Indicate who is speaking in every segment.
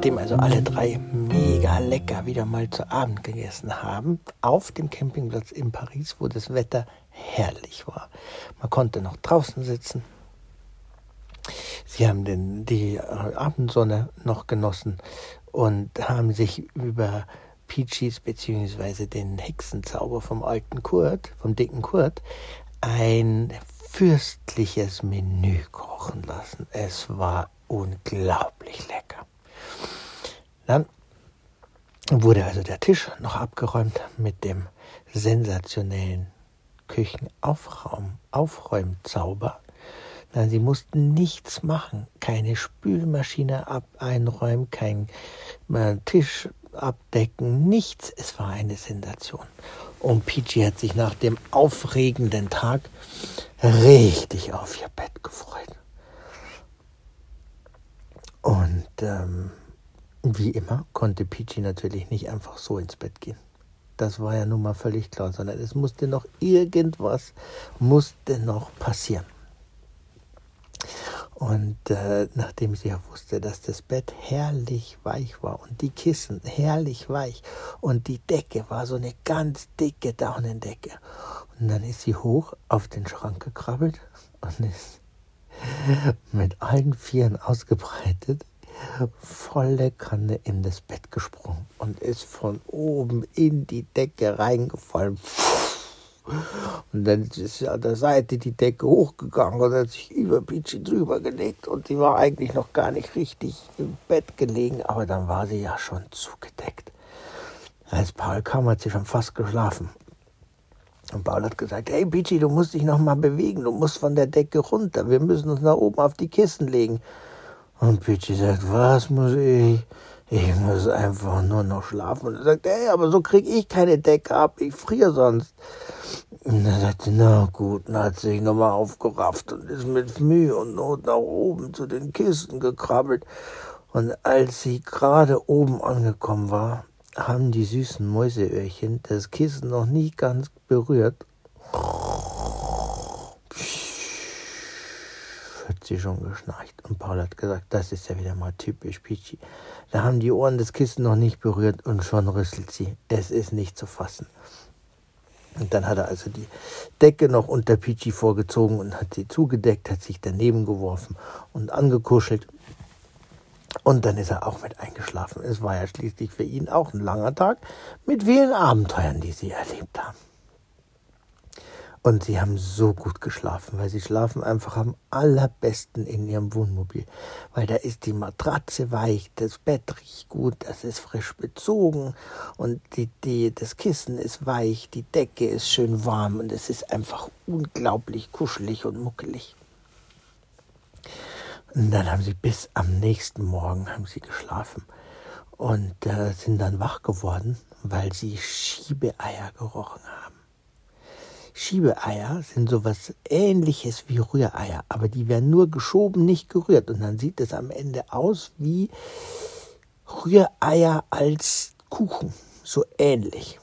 Speaker 1: Nachdem also alle drei mega lecker wieder mal zu Abend gegessen haben, auf dem Campingplatz in Paris, wo das Wetter herrlich war. Man konnte noch draußen sitzen. Sie haben den, die Abendsonne noch genossen und haben sich über Peaches bzw. den Hexenzauber vom alten Kurt, vom dicken Kurt, ein fürstliches Menü kochen lassen. Es war unglaublich lecker. Dann wurde also der Tisch noch abgeräumt mit dem sensationellen Küchenaufraum, Aufräumzauber. Nein, sie mussten nichts machen, keine Spülmaschine ab einräumen, kein äh, Tisch abdecken, nichts. Es war eine Sensation. Und Peachy hat sich nach dem aufregenden Tag richtig auf ihr Bett gefreut. Und ähm, wie immer konnte Peachy natürlich nicht einfach so ins Bett gehen. Das war ja nun mal völlig klar, sondern es musste noch irgendwas, musste noch passieren. Und äh, nachdem sie ja wusste, dass das Bett herrlich weich war und die Kissen herrlich weich und die Decke war so eine ganz dicke Daunendecke. Und dann ist sie hoch auf den Schrank gekrabbelt und ist mit allen Vieren ausgebreitet volle Kanne in das Bett gesprungen und ist von oben in die Decke reingefallen. Und dann ist sie an der Seite die Decke hochgegangen und hat sich über Peachy drüber gelegt und sie war eigentlich noch gar nicht richtig im Bett gelegen, aber dann war sie ja schon zugedeckt. Als Paul kam, hat sie schon fast geschlafen. Und Paul hat gesagt, hey Peachy, du musst dich noch mal bewegen, du musst von der Decke runter, wir müssen uns nach oben auf die Kissen legen. Und Peachy sagt, was muss ich? Ich muss einfach nur noch schlafen. Und er sagt, ey, aber so krieg ich keine Decke ab, ich friere sonst. Und er sagte, na gut, dann hat sich nochmal aufgerafft und ist mit Mühe und Not nach oben zu den Kisten gekrabbelt. Und als sie gerade oben angekommen war, haben die süßen Mäuseöhrchen das Kissen noch nie ganz berührt hat sie schon geschnarcht. Und Paul hat gesagt, das ist ja wieder mal typisch Peachy. Da haben die Ohren des Kissen noch nicht berührt und schon rüsselt sie. Es ist nicht zu fassen. Und dann hat er also die Decke noch unter Peachy vorgezogen und hat sie zugedeckt, hat sich daneben geworfen und angekuschelt. Und dann ist er auch mit eingeschlafen. Es war ja schließlich für ihn auch ein langer Tag mit vielen Abenteuern, die sie erlebt haben. Und sie haben so gut geschlafen, weil sie schlafen einfach am allerbesten in ihrem Wohnmobil. Weil da ist die Matratze weich, das Bett riecht gut, das ist frisch bezogen und die, die, das Kissen ist weich, die Decke ist schön warm und es ist einfach unglaublich kuschelig und muckelig. Und dann haben sie bis am nächsten Morgen haben sie geschlafen und äh, sind dann wach geworden, weil sie Schiebeeier gerochen haben. Schiebeeier sind sowas ähnliches wie Rühreier, aber die werden nur geschoben, nicht gerührt. Und dann sieht es am Ende aus wie Rühreier als Kuchen, so ähnlich.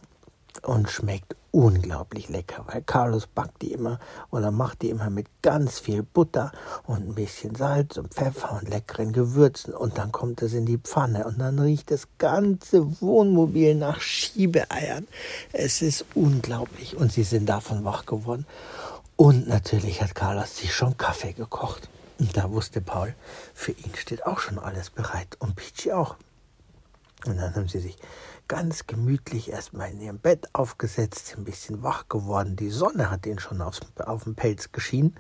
Speaker 1: Und schmeckt unglaublich lecker, weil Carlos backt die immer oder macht die immer mit ganz viel Butter und ein bisschen Salz und Pfeffer und leckeren Gewürzen und dann kommt es in die Pfanne und dann riecht das ganze Wohnmobil nach Schiebeeiern. Es ist unglaublich und sie sind davon wach geworden. Und natürlich hat Carlos sich schon Kaffee gekocht. Und da wusste Paul, für ihn steht auch schon alles bereit und Peachy auch. Und dann haben sie sich ganz gemütlich erstmal in ihrem Bett aufgesetzt, ein bisschen wach geworden. Die Sonne hat ihnen schon aufs, auf den Pelz geschienen.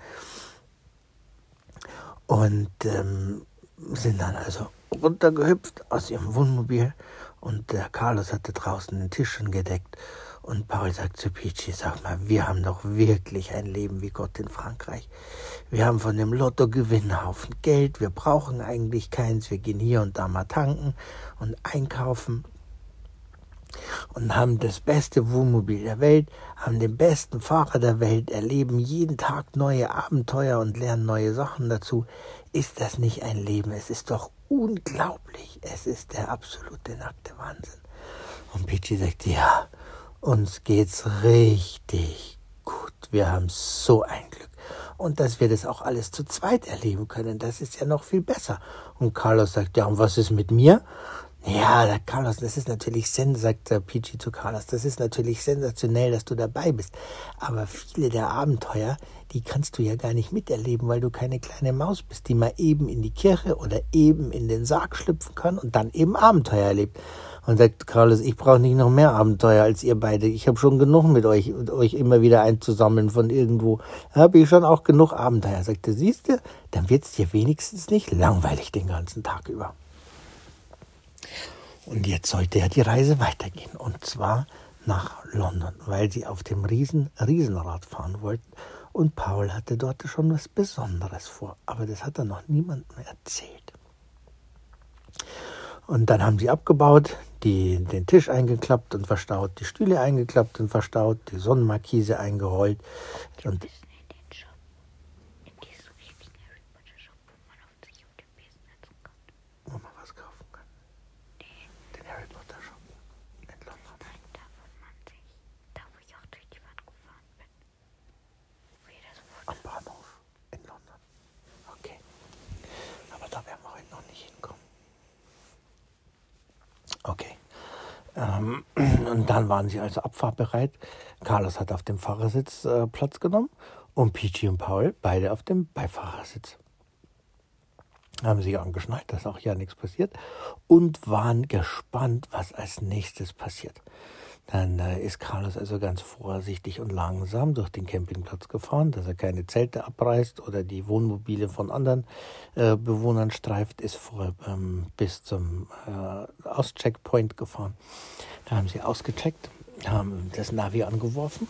Speaker 1: Und ähm, sind dann also runtergehüpft aus ihrem Wohnmobil. Und der Carlos hatte draußen den Tisch schon gedeckt. Und Paul sagt zu Peachy, sag mal, wir haben doch wirklich ein Leben wie Gott in Frankreich. Wir haben von dem Lottogewinn einen Haufen Geld, wir brauchen eigentlich keins, wir gehen hier und da mal tanken und einkaufen und haben das beste Wohnmobil der Welt, haben den besten Fahrer der Welt, erleben jeden Tag neue Abenteuer und lernen neue Sachen dazu. Ist das nicht ein Leben? Es ist doch unglaublich. Es ist der absolute nackte Wahnsinn. Und Peachy sagt, ja, uns geht's richtig gut. Wir haben so ein Glück. Und dass wir das auch alles zu zweit erleben können, das ist ja noch viel besser. Und Carlos sagt, ja, und was ist mit mir? Ja, Carlos, das ist natürlich sens, sagt Peachy zu Carlos, das ist natürlich sensationell, dass du dabei bist. Aber viele der Abenteuer, die kannst du ja gar nicht miterleben, weil du keine kleine Maus bist, die mal eben in die Kirche oder eben in den Sarg schlüpfen kann und dann eben Abenteuer erlebt. Und sagt Carlos, ich brauche nicht noch mehr Abenteuer als ihr beide. Ich habe schon genug mit euch und euch immer wieder einzusammeln von irgendwo. Habe ich schon auch genug Abenteuer. Sagt er, siehst du, dann wird's dir wenigstens nicht langweilig den ganzen Tag über. Und jetzt sollte ja die Reise weitergehen. Und zwar nach London, weil sie auf dem Riesen Riesenrad fahren wollten. Und Paul hatte dort schon was Besonderes vor. Aber das hat er noch niemandem erzählt. Und dann haben sie abgebaut, die, den Tisch eingeklappt und verstaut, die Stühle eingeklappt und verstaut, die Sonnenmarkise eingerollt. Und Ähm, und dann waren sie also abfahrbereit. Carlos hat auf dem Fahrersitz äh, Platz genommen und Peachy und Paul beide auf dem Beifahrersitz. Haben sich angeschnallt, dass auch ja nichts passiert und waren gespannt, was als nächstes passiert. Dann ist Carlos also ganz vorsichtig und langsam durch den Campingplatz gefahren, dass er keine Zelte abreißt oder die Wohnmobile von anderen äh, Bewohnern streift, ist vor, ähm, bis zum äh, Auscheckpoint gefahren. Da haben sie ausgecheckt, haben das Navi angeworfen,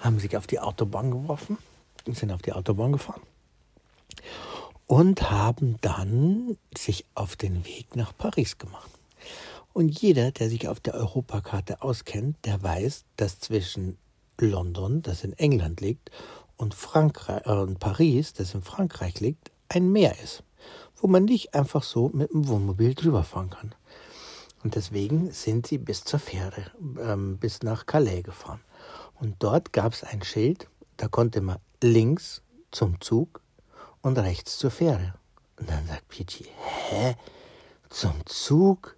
Speaker 1: haben sich auf die Autobahn geworfen und sind auf die Autobahn gefahren und haben dann sich auf den Weg nach Paris gemacht. Und jeder, der sich auf der Europakarte auskennt, der weiß, dass zwischen London, das in England liegt, und, Frankreich, äh, Paris, das in Frankreich liegt, ein Meer ist, wo man nicht einfach so mit dem Wohnmobil drüber fahren kann. Und deswegen sind sie bis zur Fähre, ähm, bis nach Calais gefahren. Und dort gab es ein Schild, da konnte man links zum Zug und rechts zur Fähre. Und dann sagt Peachy, hä? Zum Zug?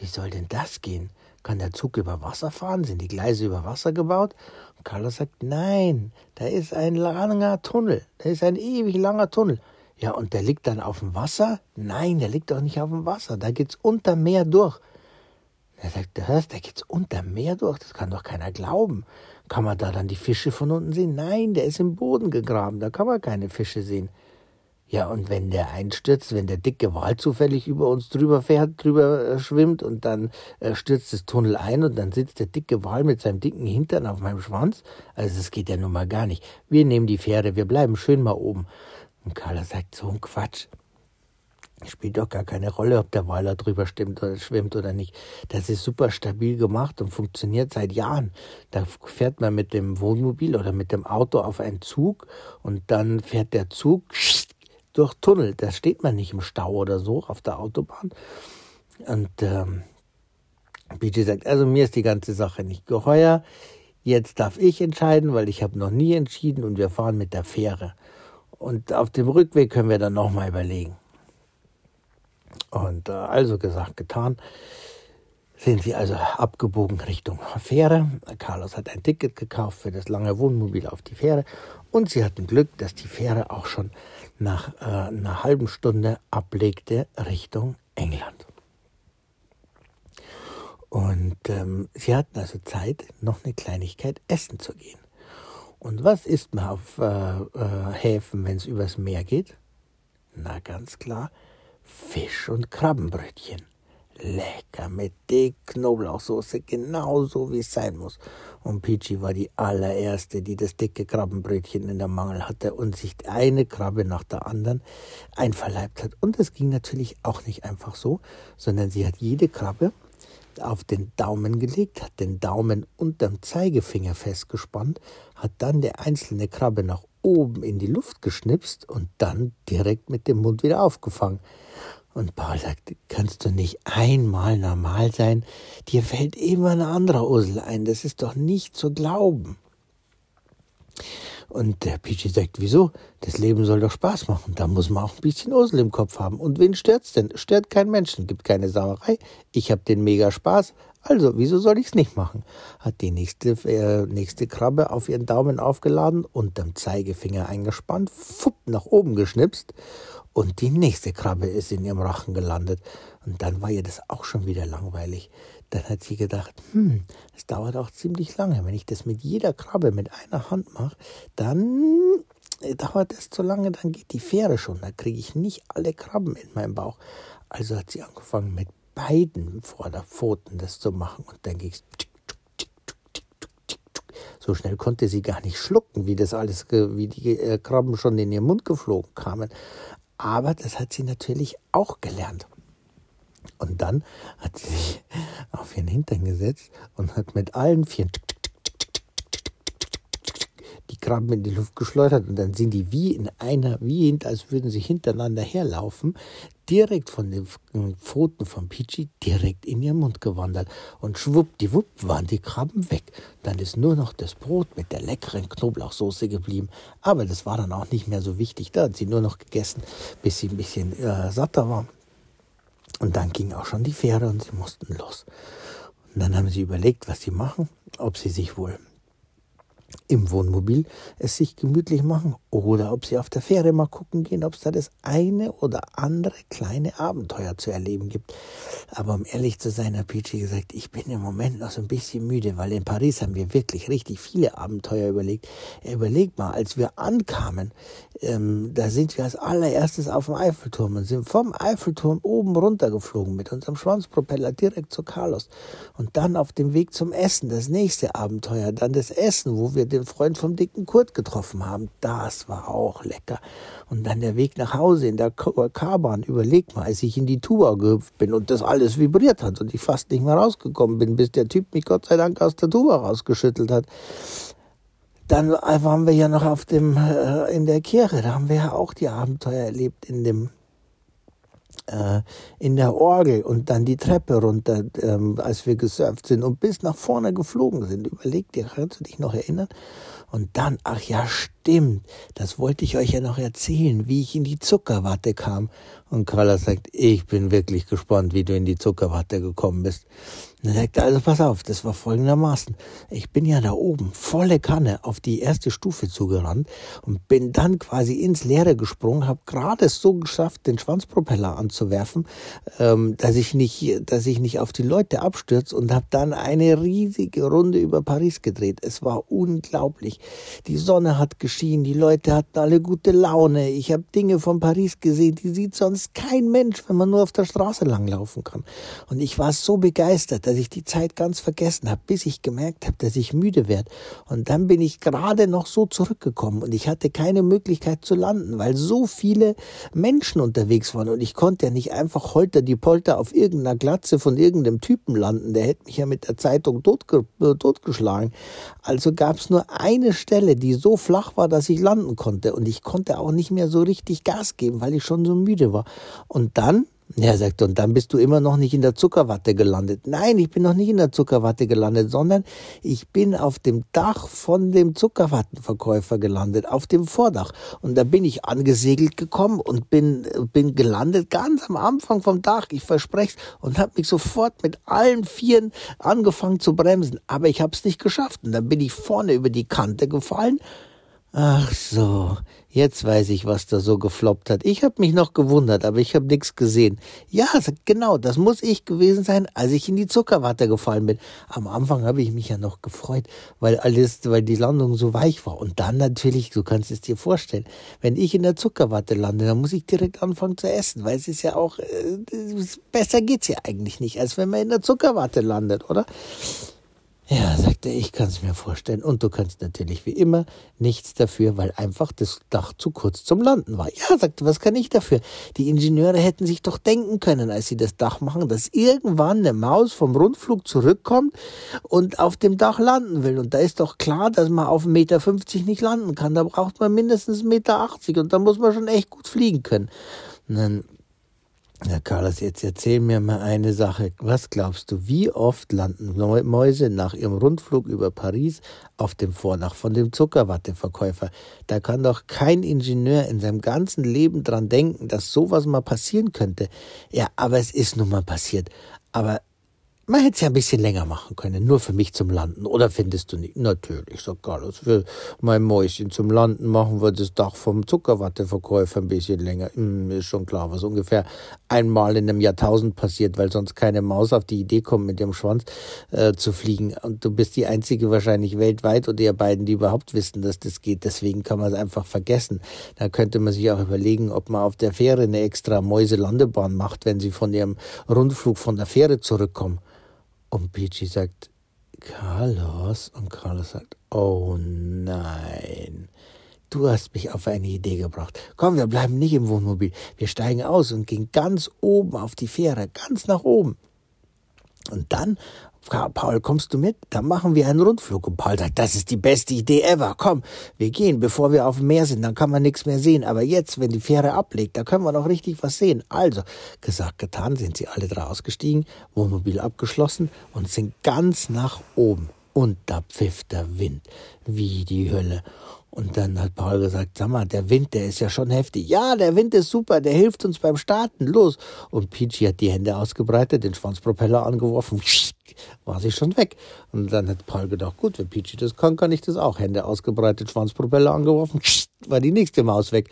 Speaker 1: Wie soll denn das gehen? Kann der Zug über Wasser fahren? Sind die Gleise über Wasser gebaut? Und Carlos sagt, nein, da ist ein langer Tunnel. Da ist ein ewig langer Tunnel. Ja, und der liegt dann auf dem Wasser? Nein, der liegt doch nicht auf dem Wasser. Da geht's unter Meer durch. Er sagt, du hörst, da geht's unter Meer durch. Das kann doch keiner glauben. Kann man da dann die Fische von unten sehen? Nein, der ist im Boden gegraben. Da kann man keine Fische sehen. Ja, und wenn der einstürzt, wenn der dicke Wal zufällig über uns drüber fährt, drüber äh, schwimmt und dann äh, stürzt das Tunnel ein und dann sitzt der dicke Wal mit seinem dicken Hintern auf meinem Schwanz, also das geht ja nun mal gar nicht. Wir nehmen die Fähre, wir bleiben schön mal oben. Und Carla sagt, so ein Quatsch. Spielt doch gar keine Rolle, ob der Wal da drüber stimmt oder schwimmt oder nicht. Das ist super stabil gemacht und funktioniert seit Jahren. Da fährt man mit dem Wohnmobil oder mit dem Auto auf einen Zug und dann fährt der Zug durch Tunnel. Da steht man nicht im Stau oder so auf der Autobahn. Und ähm, BJ sagt, also mir ist die ganze Sache nicht geheuer. Jetzt darf ich entscheiden, weil ich habe noch nie entschieden und wir fahren mit der Fähre. Und auf dem Rückweg können wir dann nochmal überlegen. Und äh, also gesagt, getan sind sie also abgebogen Richtung Fähre. Carlos hat ein Ticket gekauft für das lange Wohnmobil auf die Fähre und sie hatten Glück, dass die Fähre auch schon nach äh, einer halben Stunde ablegte Richtung England. Und ähm, sie hatten also Zeit, noch eine Kleinigkeit essen zu gehen. Und was isst man auf äh, äh, Häfen, wenn es übers Meer geht? Na ganz klar, Fisch und Krabbenbrötchen. Lecker mit dick Knoblauchsoße, genauso wie es sein muss. Und Peachy war die allererste, die das dicke Krabbenbrötchen in der Mangel hatte und sich eine Krabbe nach der anderen einverleibt hat. Und das ging natürlich auch nicht einfach so, sondern sie hat jede Krabbe auf den Daumen gelegt, hat den Daumen unterm Zeigefinger festgespannt, hat dann die einzelne Krabbe nach oben in die Luft geschnipst und dann direkt mit dem Mund wieder aufgefangen. Und Paul sagt, kannst du nicht einmal normal sein? Dir fällt immer ein anderer Usel ein. Das ist doch nicht zu glauben. Und der Peachy sagt, wieso? Das Leben soll doch Spaß machen. Da muss man auch ein bisschen Usel im Kopf haben. Und wen stört's denn? Stört kein Menschen, gibt keine Sauerei. Ich hab den mega Spaß. Also, wieso soll ich's nicht machen? Hat die nächste, äh, nächste Krabbe auf ihren Daumen aufgeladen, unterm Zeigefinger eingespannt, fupp, nach oben geschnipst und die nächste Krabbe ist in ihrem Rachen gelandet. Und dann war ihr das auch schon wieder langweilig. Dann hat sie gedacht, hm, es dauert auch ziemlich lange. Wenn ich das mit jeder Krabbe mit einer Hand mache, dann dauert es zu lange, dann geht die Fähre schon. Da kriege ich nicht alle Krabben in meinem Bauch. Also hat sie angefangen mit beiden Vorderpfoten das zu machen. Und dann ging es so schnell konnte sie gar nicht schlucken, wie das alles, wie die äh, Krabben schon in ihren Mund geflogen kamen. Aber das hat sie natürlich auch gelernt. Und dann hat sie sich auf ihren Hintern gesetzt und hat mit allen Vieren Krabben in die Luft geschleudert und dann sind die wie in einer, wie als würden sie hintereinander herlaufen, direkt von den Pfoten von Peachy direkt in ihren Mund gewandert. Und schwuppdiwupp waren die Krabben weg. Dann ist nur noch das Brot mit der leckeren Knoblauchsoße geblieben. Aber das war dann auch nicht mehr so wichtig. Da hat sie nur noch gegessen, bis sie ein bisschen äh, satter war. Und dann ging auch schon die Fähre und sie mussten los. Und dann haben sie überlegt, was sie machen, ob sie sich wohl im Wohnmobil es sich gemütlich machen oder ob sie auf der Fähre mal gucken gehen, ob es da das eine oder andere kleine Abenteuer zu erleben gibt. Aber um ehrlich zu sein, hat Peachy gesagt, ich bin im Moment noch so ein bisschen müde, weil in Paris haben wir wirklich richtig viele Abenteuer überlegt. Überlegt mal, als wir ankamen, ähm, da sind wir als allererstes auf dem Eiffelturm und sind vom Eiffelturm oben runtergeflogen mit unserem Schwanzpropeller direkt zu Carlos. Und dann auf dem Weg zum Essen, das nächste Abenteuer, dann das Essen, wo wir den Freund vom dicken Kurt getroffen haben. Das war auch lecker. Und dann der Weg nach Hause in der K-Bahn. Überleg mal, als ich in die Tuba gehüpft bin und das alles vibriert hat und ich fast nicht mehr rausgekommen bin, bis der Typ mich Gott sei Dank aus der Tuba rausgeschüttelt hat. Dann waren wir ja noch auf dem, äh, in der Kirche. Da haben wir ja auch die Abenteuer erlebt in dem, äh, in der Orgel und dann die Treppe runter, ähm, als wir gesurft sind und bis nach vorne geflogen sind. Überleg dir, kannst du dich noch erinnern? Und dann, ach ja, stimmt, das wollte ich euch ja noch erzählen, wie ich in die Zuckerwatte kam. Und Carla sagt, ich bin wirklich gespannt, wie du in die Zuckerwatte gekommen bist. Sagt er, also pass auf, das war folgendermaßen. Ich bin ja da oben volle Kanne auf die erste Stufe zugerannt und bin dann quasi ins Leere gesprungen, habe gerade so geschafft, den Schwanzpropeller anzuwerfen, ähm, dass ich nicht, dass ich nicht auf die Leute abstürze und habe dann eine riesige Runde über Paris gedreht. Es war unglaublich. Die Sonne hat geschienen, die Leute hatten alle gute Laune. Ich habe Dinge von Paris gesehen, die sieht sonst kein Mensch, wenn man nur auf der Straße langlaufen kann. Und ich war so begeistert dass ich die Zeit ganz vergessen habe, bis ich gemerkt habe, dass ich müde werde. Und dann bin ich gerade noch so zurückgekommen und ich hatte keine Möglichkeit zu landen, weil so viele Menschen unterwegs waren und ich konnte ja nicht einfach holter die Polter auf irgendeiner Glatze von irgendeinem Typen landen. Der hätte mich ja mit der Zeitung äh, totgeschlagen. Also gab es nur eine Stelle, die so flach war, dass ich landen konnte und ich konnte auch nicht mehr so richtig Gas geben, weil ich schon so müde war. Und dann er sagt, und dann bist du immer noch nicht in der Zuckerwatte gelandet. Nein, ich bin noch nicht in der Zuckerwatte gelandet, sondern ich bin auf dem Dach von dem Zuckerwattenverkäufer gelandet, auf dem Vordach. Und da bin ich angesegelt gekommen und bin, bin gelandet ganz am Anfang vom Dach, ich verspreche und habe mich sofort mit allen Vieren angefangen zu bremsen. Aber ich habe es nicht geschafft. Und dann bin ich vorne über die Kante gefallen Ach so, jetzt weiß ich, was da so gefloppt hat. Ich habe mich noch gewundert, aber ich habe nichts gesehen. Ja, genau, das muss ich gewesen sein, als ich in die Zuckerwatte gefallen bin. Am Anfang habe ich mich ja noch gefreut, weil alles, weil die Landung so weich war. Und dann natürlich, du kannst es dir vorstellen, wenn ich in der Zuckerwatte lande, dann muss ich direkt anfangen zu essen, weil es ist ja auch, äh, besser geht's ja eigentlich nicht, als wenn man in der Zuckerwatte landet, oder? Ja, sagt er, ich kann es mir vorstellen. Und du kannst natürlich wie immer nichts dafür, weil einfach das Dach zu kurz zum Landen war. Ja, sagt er, was kann ich dafür? Die Ingenieure hätten sich doch denken können, als sie das Dach machen, dass irgendwann eine Maus vom Rundflug zurückkommt und auf dem Dach landen will. Und da ist doch klar, dass man auf 1,50 Meter nicht landen kann. Da braucht man mindestens 1,80 Meter und da muss man schon echt gut fliegen können. Und dann Herr Carlos, jetzt erzähl mir mal eine Sache. Was glaubst du, wie oft landen Mäuse nach ihrem Rundflug über Paris auf dem Vordach von dem Zuckerwatteverkäufer? Da kann doch kein Ingenieur in seinem ganzen Leben dran denken, dass sowas mal passieren könnte. Ja, aber es ist nun mal passiert. Aber man hätte es ja ein bisschen länger machen können, nur für mich zum Landen. Oder findest du nicht? Natürlich, sagt Carlos. Für mein Mäuschen zum Landen machen wir das Dach vom Zuckerwatteverkäufer ein bisschen länger. Hm, ist schon klar, was ungefähr einmal in einem Jahrtausend passiert, weil sonst keine Maus auf die Idee kommt, mit dem Schwanz äh, zu fliegen. Und du bist die einzige wahrscheinlich weltweit oder ihr beiden, die überhaupt wissen, dass das geht. Deswegen kann man es einfach vergessen. Da könnte man sich auch überlegen, ob man auf der Fähre eine extra Mäuselandebahn macht, wenn sie von ihrem Rundflug von der Fähre zurückkommen. Und Peachy sagt, Carlos. Und Carlos sagt, oh nein. Du hast mich auf eine Idee gebracht. Komm, wir bleiben nicht im Wohnmobil. Wir steigen aus und gehen ganz oben auf die Fähre, ganz nach oben. Und dann Paul, kommst du mit? Dann machen wir einen Rundflug. Und Paul sagt, das ist die beste Idee ever. Komm, wir gehen, bevor wir auf dem Meer sind. Dann kann man nichts mehr sehen. Aber jetzt, wenn die Fähre ablegt, da können wir noch richtig was sehen. Also, gesagt, getan, sind sie alle drei ausgestiegen, Wohnmobil abgeschlossen und sind ganz nach oben. Und da pfiff der Wind wie die Hölle. Und dann hat Paul gesagt, sag mal, der Wind, der ist ja schon heftig. Ja, der Wind ist super, der hilft uns beim Starten. Los. Und Peachy hat die Hände ausgebreitet, den Schwanzpropeller angeworfen, war sie schon weg. Und dann hat Paul gedacht, gut, wenn Peachy das kann, kann ich das auch. Hände ausgebreitet, Schwanzpropeller angeworfen, war die nächste Maus weg.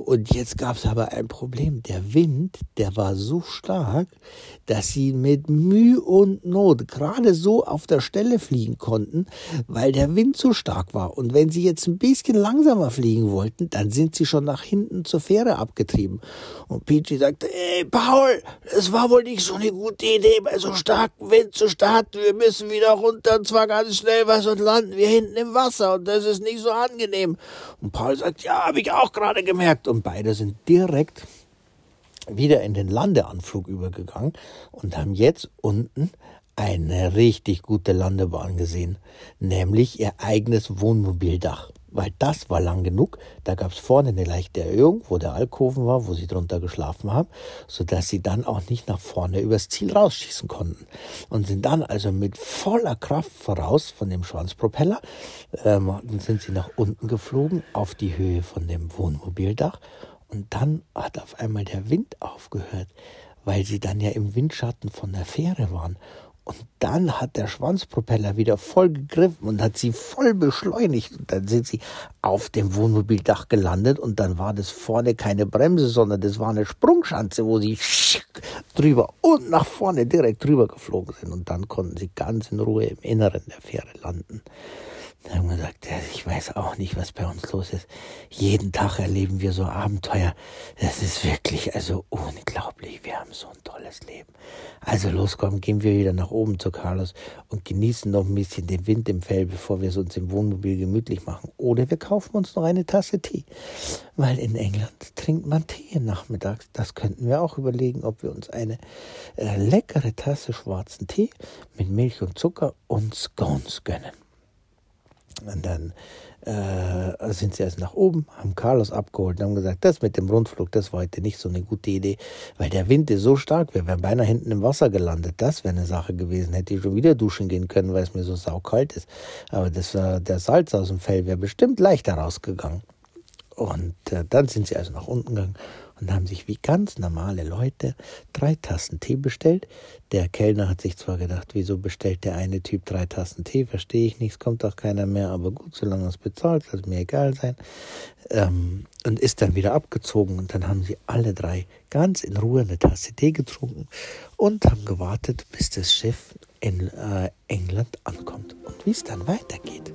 Speaker 1: Und jetzt gab es aber ein Problem. Der Wind, der war so stark, dass sie mit Mühe und Not gerade so auf der Stelle fliegen konnten, weil der Wind so stark war. Und wenn sie jetzt ein bisschen langsamer fliegen wollten, dann sind sie schon nach hinten zur Fähre abgetrieben. Und Peachy sagte, ey, Paul, es war wohl nicht so eine gute Idee, bei so starkem Wind zu starten. Wir müssen wieder runter und zwar ganz schnell was und landen wir hinten im Wasser und das ist nicht so angenehm. Und Paul sagt, ja, habe ich auch gerade gemerkt und beide sind direkt wieder in den Landeanflug übergegangen und haben jetzt unten eine richtig gute Landebahn gesehen, nämlich ihr eigenes Wohnmobildach weil das war lang genug. Da gab es vorne eine leichte Erhöhung, wo der Alkoven war, wo sie drunter geschlafen haben, sodass sie dann auch nicht nach vorne übers Ziel rausschießen konnten. Und sind dann also mit voller Kraft voraus von dem Schwanzpropeller, ähm, sind sie nach unten geflogen auf die Höhe von dem Wohnmobildach. Und dann hat auf einmal der Wind aufgehört, weil sie dann ja im Windschatten von der Fähre waren. Und dann hat der Schwanzpropeller wieder voll gegriffen und hat sie voll beschleunigt. Und dann sind sie auf dem Wohnmobildach gelandet und dann war das vorne keine Bremse, sondern das war eine Sprungschanze, wo sie drüber und nach vorne direkt drüber geflogen sind. Und dann konnten sie ganz in Ruhe im Inneren der Fähre landen. Dann haben wir gesagt, ich weiß auch nicht, was bei uns los ist. Jeden Tag erleben wir so Abenteuer. Das ist wirklich also unglaublich. Wir haben so ein tolles Leben. Also los, komm, gehen wir wieder nach oben zu Carlos und genießen noch ein bisschen den Wind im Fell, bevor wir es uns im Wohnmobil gemütlich machen. Oder wir kaufen uns noch eine Tasse Tee. Weil in England trinkt man Tee nachmittags. Das könnten wir auch überlegen, ob wir uns eine äh, leckere Tasse schwarzen Tee mit Milch und Zucker und Scones gönnen. Und dann äh, sind sie erst nach oben, haben Carlos abgeholt und haben gesagt, das mit dem Rundflug, das war heute nicht so eine gute Idee, weil der Wind ist so stark, wir wären beinahe hinten im Wasser gelandet. Das wäre eine Sache gewesen. Hätte ich schon wieder duschen gehen können, weil es mir so saukalt ist. Aber das war der Salz aus dem Fell wäre bestimmt leichter rausgegangen. Und äh, dann sind sie also nach unten gegangen und haben sich wie ganz normale Leute drei Tassen Tee bestellt. Der Kellner hat sich zwar gedacht, wieso bestellt der eine Typ drei Tassen Tee, verstehe ich nicht, es kommt auch keiner mehr, aber gut, solange es bezahlt, soll es mir egal sein. Ähm, und ist dann wieder abgezogen und dann haben sie alle drei ganz in Ruhe eine Tasse Tee getrunken und haben gewartet, bis das Schiff in äh, England ankommt. Und wie es dann weitergeht,